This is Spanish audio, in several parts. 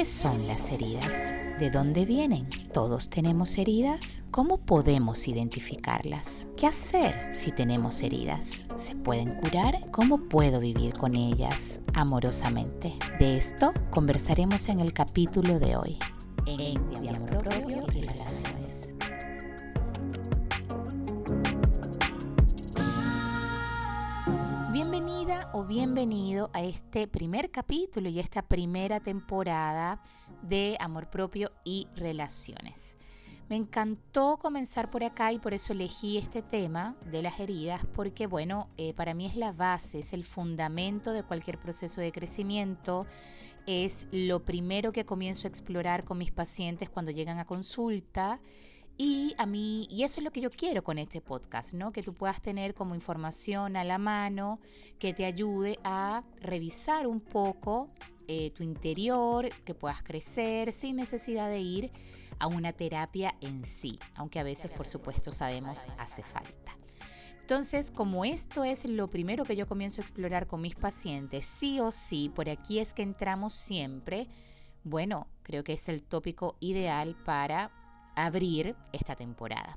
¿Qué son las heridas? ¿De dónde vienen? ¿Todos tenemos heridas? ¿Cómo podemos identificarlas? ¿Qué hacer si tenemos heridas? ¿Se pueden curar? ¿Cómo puedo vivir con ellas amorosamente? De esto conversaremos en el capítulo de hoy. En bienvenido a este primer capítulo y esta primera temporada de Amor propio y relaciones. Me encantó comenzar por acá y por eso elegí este tema de las heridas, porque bueno, eh, para mí es la base, es el fundamento de cualquier proceso de crecimiento, es lo primero que comienzo a explorar con mis pacientes cuando llegan a consulta. Y a mí, y eso es lo que yo quiero con este podcast, ¿no? Que tú puedas tener como información a la mano que te ayude a revisar un poco eh, tu interior, que puedas crecer sin necesidad de ir a una terapia en sí, aunque a veces, por supuesto, sabemos hace falta. Entonces, como esto es lo primero que yo comienzo a explorar con mis pacientes, sí o sí, por aquí es que entramos siempre, bueno, creo que es el tópico ideal para abrir esta temporada.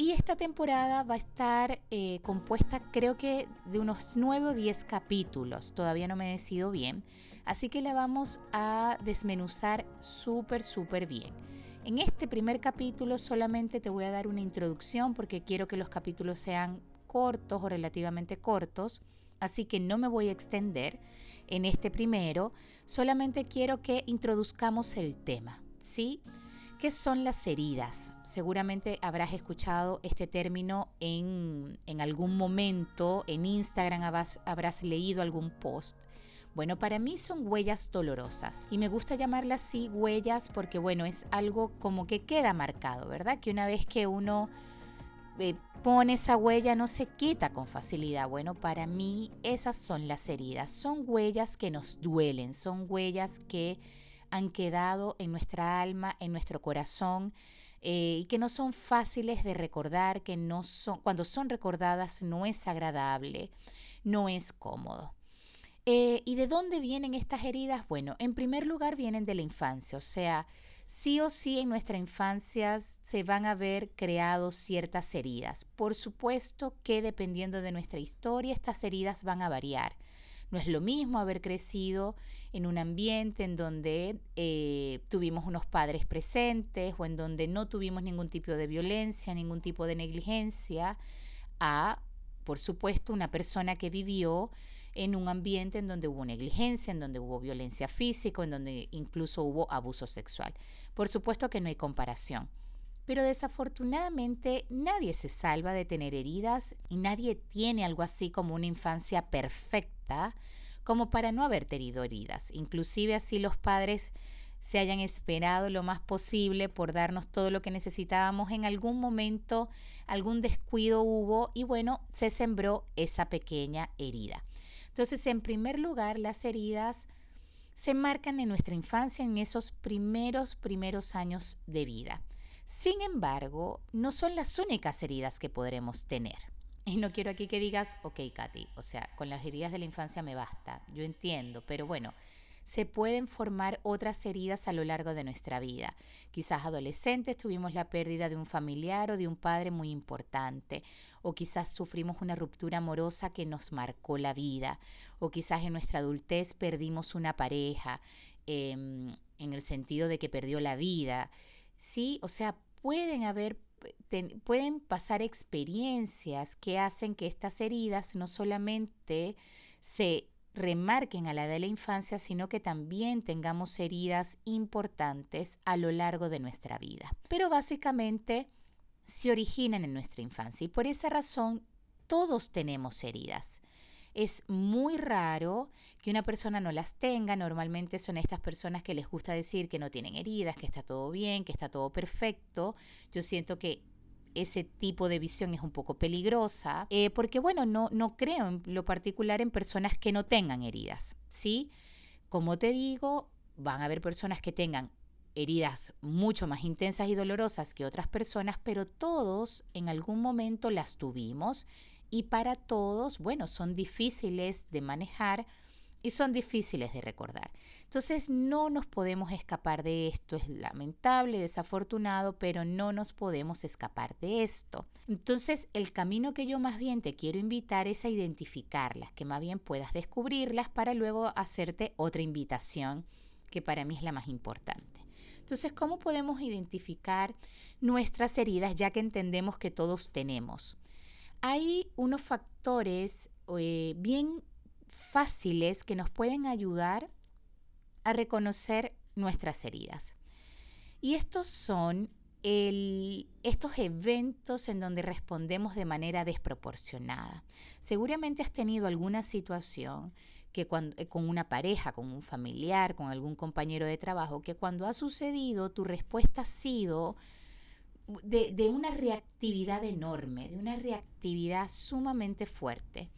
Y esta temporada va a estar eh, compuesta creo que de unos 9 o 10 capítulos, todavía no me decido bien, así que la vamos a desmenuzar súper, súper bien. En este primer capítulo solamente te voy a dar una introducción porque quiero que los capítulos sean cortos o relativamente cortos, así que no me voy a extender en este primero, solamente quiero que introduzcamos el tema, ¿sí? ¿Qué son las heridas? Seguramente habrás escuchado este término en, en algún momento, en Instagram habrás, habrás leído algún post. Bueno, para mí son huellas dolorosas y me gusta llamarlas así huellas porque bueno, es algo como que queda marcado, ¿verdad? Que una vez que uno eh, pone esa huella no se quita con facilidad. Bueno, para mí esas son las heridas, son huellas que nos duelen, son huellas que han quedado en nuestra alma, en nuestro corazón. Eh, y que no son fáciles de recordar, que no son, cuando son recordadas no es agradable, no es cómodo. Eh, ¿Y de dónde vienen estas heridas? Bueno, en primer lugar vienen de la infancia, o sea, sí o sí en nuestra infancia se van a ver creado ciertas heridas. Por supuesto que dependiendo de nuestra historia, estas heridas van a variar. No es lo mismo haber crecido en un ambiente en donde eh, tuvimos unos padres presentes o en donde no tuvimos ningún tipo de violencia, ningún tipo de negligencia, a, por supuesto, una persona que vivió en un ambiente en donde hubo negligencia, en donde hubo violencia física, en donde incluso hubo abuso sexual. Por supuesto que no hay comparación. Pero desafortunadamente nadie se salva de tener heridas y nadie tiene algo así como una infancia perfecta como para no haber tenido heridas. Inclusive así los padres se hayan esperado lo más posible por darnos todo lo que necesitábamos, en algún momento algún descuido hubo y bueno, se sembró esa pequeña herida. Entonces, en primer lugar, las heridas se marcan en nuestra infancia, en esos primeros, primeros años de vida. Sin embargo, no son las únicas heridas que podremos tener. Y no quiero aquí que digas, ok, Katy, o sea, con las heridas de la infancia me basta, yo entiendo, pero bueno, se pueden formar otras heridas a lo largo de nuestra vida. Quizás adolescentes tuvimos la pérdida de un familiar o de un padre muy importante, o quizás sufrimos una ruptura amorosa que nos marcó la vida, o quizás en nuestra adultez perdimos una pareja, em, en el sentido de que perdió la vida. Sí, o sea, pueden haber pueden pasar experiencias que hacen que estas heridas no solamente se remarquen a la de la infancia, sino que también tengamos heridas importantes a lo largo de nuestra vida. Pero básicamente se originan en nuestra infancia y por esa razón todos tenemos heridas. Es muy raro que una persona no las tenga. Normalmente son estas personas que les gusta decir que no tienen heridas, que está todo bien, que está todo perfecto. Yo siento que ese tipo de visión es un poco peligrosa, eh, porque bueno, no, no creo en lo particular en personas que no tengan heridas, ¿sí? Como te digo, van a haber personas que tengan heridas mucho más intensas y dolorosas que otras personas, pero todos en algún momento las tuvimos y para todos, bueno, son difíciles de manejar y son difíciles de recordar. Entonces no nos podemos escapar de esto. Es lamentable, desafortunado, pero no nos podemos escapar de esto. Entonces el camino que yo más bien te quiero invitar es a identificarlas, que más bien puedas descubrirlas para luego hacerte otra invitación que para mí es la más importante. Entonces, ¿cómo podemos identificar nuestras heridas ya que entendemos que todos tenemos? Hay unos factores eh, bien fáciles que nos pueden ayudar a reconocer nuestras heridas. Y estos son estos eventos en donde respondemos de manera desproporcionada. Seguramente has tenido alguna situación que cuando, eh, con una pareja, con un familiar, con algún compañero de trabajo, que cuando ha sucedido tu respuesta ha sido de, de una reactividad enorme, de una reactividad sumamente fuerte.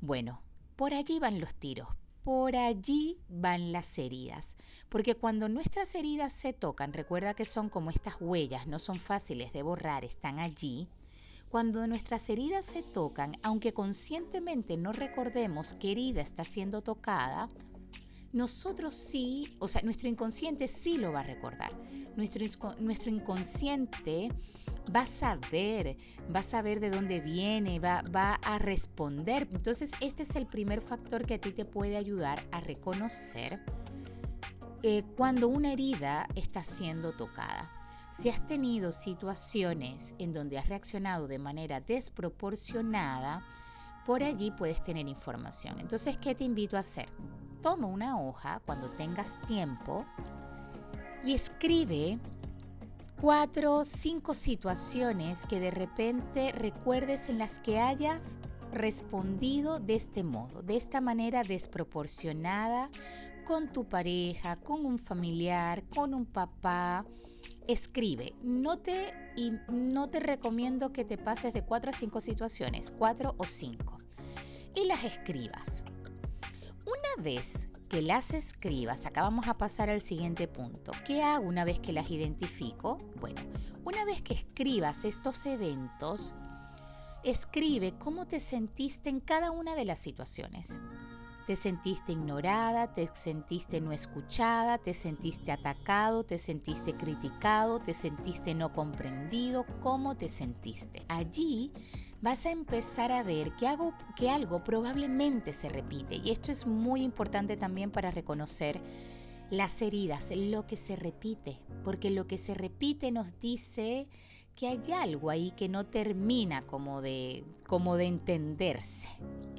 Bueno, por allí van los tiros, por allí van las heridas. Porque cuando nuestras heridas se tocan, recuerda que son como estas huellas, no son fáciles de borrar, están allí. Cuando nuestras heridas se tocan, aunque conscientemente no recordemos qué herida está siendo tocada, nosotros sí, o sea, nuestro inconsciente sí lo va a recordar. Nuestro, inconsciente va a saber, va a saber de dónde viene, va, va a responder. Entonces, este es el primer factor que a ti te puede ayudar a reconocer eh, cuando una herida está siendo tocada. Si has tenido situaciones en donde has reaccionado de manera desproporcionada, por allí puedes tener información. Entonces, ¿qué te invito a hacer? Toma una hoja cuando tengas tiempo y escribe cuatro o cinco situaciones que de repente recuerdes en las que hayas respondido de este modo, de esta manera desproporcionada con tu pareja, con un familiar, con un papá. Escribe, no te, y no te recomiendo que te pases de cuatro a cinco situaciones, cuatro o cinco, y las escribas. Vez que las escribas, acá vamos a pasar al siguiente punto. ¿Qué hago una vez que las identifico? Bueno, una vez que escribas estos eventos, escribe cómo te sentiste en cada una de las situaciones. Te sentiste ignorada, te sentiste no escuchada, te sentiste atacado, te sentiste criticado, te sentiste no comprendido, cómo te sentiste. Allí vas a empezar a ver que, que algo probablemente se repite. Y esto es muy importante también para reconocer las heridas, lo que se repite, porque lo que se repite nos dice que hay algo ahí que no termina como de, como de entenderse,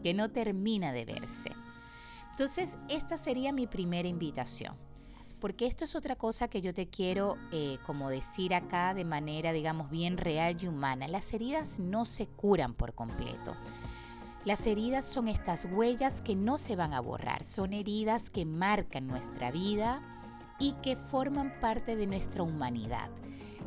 que no termina de verse. Entonces, esta sería mi primera invitación porque esto es otra cosa que yo te quiero eh, como decir acá de manera, digamos, bien real y humana. Las heridas no se curan por completo. Las heridas son estas huellas que no se van a borrar, son heridas que marcan nuestra vida y que forman parte de nuestra humanidad.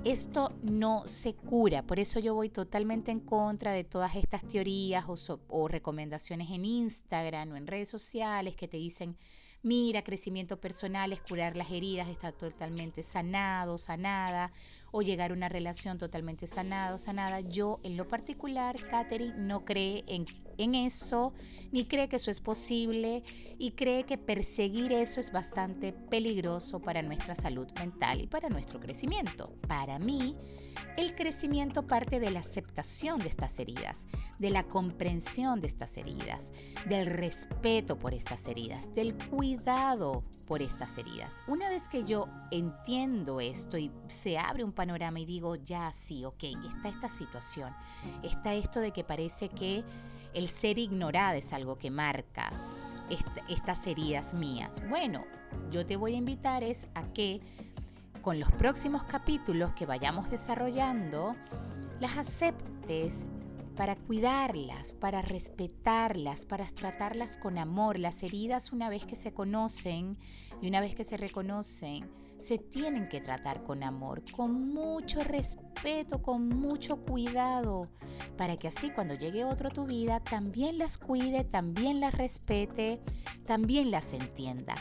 Esto no se cura, por eso yo voy totalmente en contra de todas estas teorías o, o recomendaciones en Instagram o en redes sociales que te dicen mira, crecimiento personal es curar las heridas, está totalmente sanado, sanada, o llegar a una relación totalmente sanado, sanada. Yo en lo particular, Katherine, no cree en, en eso, ni cree que eso es posible y cree que perseguir eso es bastante peligroso para nuestra salud mental y para nuestro crecimiento. Para mí, el crecimiento parte de la aceptación de estas heridas, de la comprensión de estas heridas, del respeto por estas heridas, del cuidado por estas heridas. Una vez que yo entiendo esto y se abre un panorama y digo, ya sí, ok, está esta situación, está esto de que parece que el ser ignorada es algo que marca estas heridas mías. Bueno, yo te voy a invitar es a que con los próximos capítulos que vayamos desarrollando, las aceptes para cuidarlas, para respetarlas, para tratarlas con amor. Las heridas una vez que se conocen y una vez que se reconocen, se tienen que tratar con amor, con mucho respeto, con mucho cuidado, para que así cuando llegue otro a tu vida también las cuide, también las respete, también las entienda.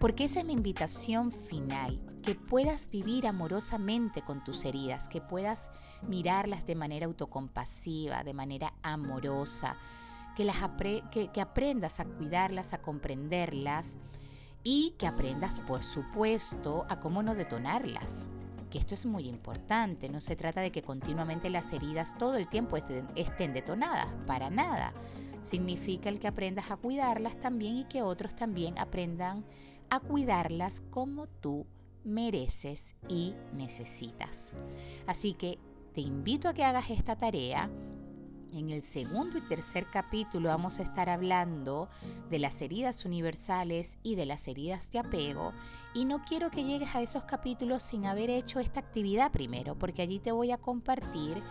Porque esa es mi invitación final, que puedas vivir amorosamente con tus heridas, que puedas mirarlas de manera autocompasiva, de manera amorosa, que, que aprendas a cuidarlas, a comprenderlas y que aprendas, por supuesto, a cómo no detonarlas que esto es muy importante. No se trata de que continuamente las heridas todo el tiempo estén, detonadas, para nada. Significa el que aprendas a cuidarlas también y que otros también aprendan a cuidarlas como tú mereces y necesitas. Así que te invito a que hagas esta tarea en el segundo y tercer capítulo vamos a estar hablando de las heridas universales y de las heridas de apego. Y no quiero que llegues a esos capítulos sin haber hecho esta actividad primero, porque allí te voy a compartir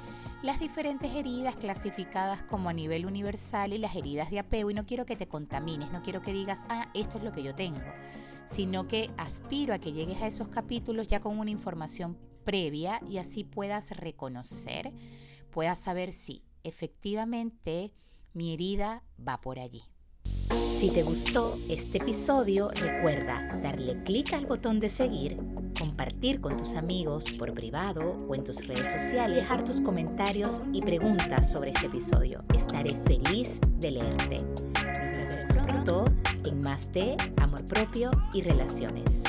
las diferentes heridas clasificadas como a nivel universal y las heridas de apego. Y no quiero que te contamines, no quiero que digas, ah, esto es lo que yo tengo, sino que aspiro a que llegues a esos capítulos ya con una información previa y así puedas reconocer, puedas saber si efectivamente mi herida va por allí. Si te gustó este episodio, recuerda darle clic al botón de seguir, compartir con tus amigos por privado o en tus redes sociales, dejar tus comentarios y preguntas sobre este episodio. Estaré feliz de leerte. Nos vemos pronto en más de amor propio y relaciones.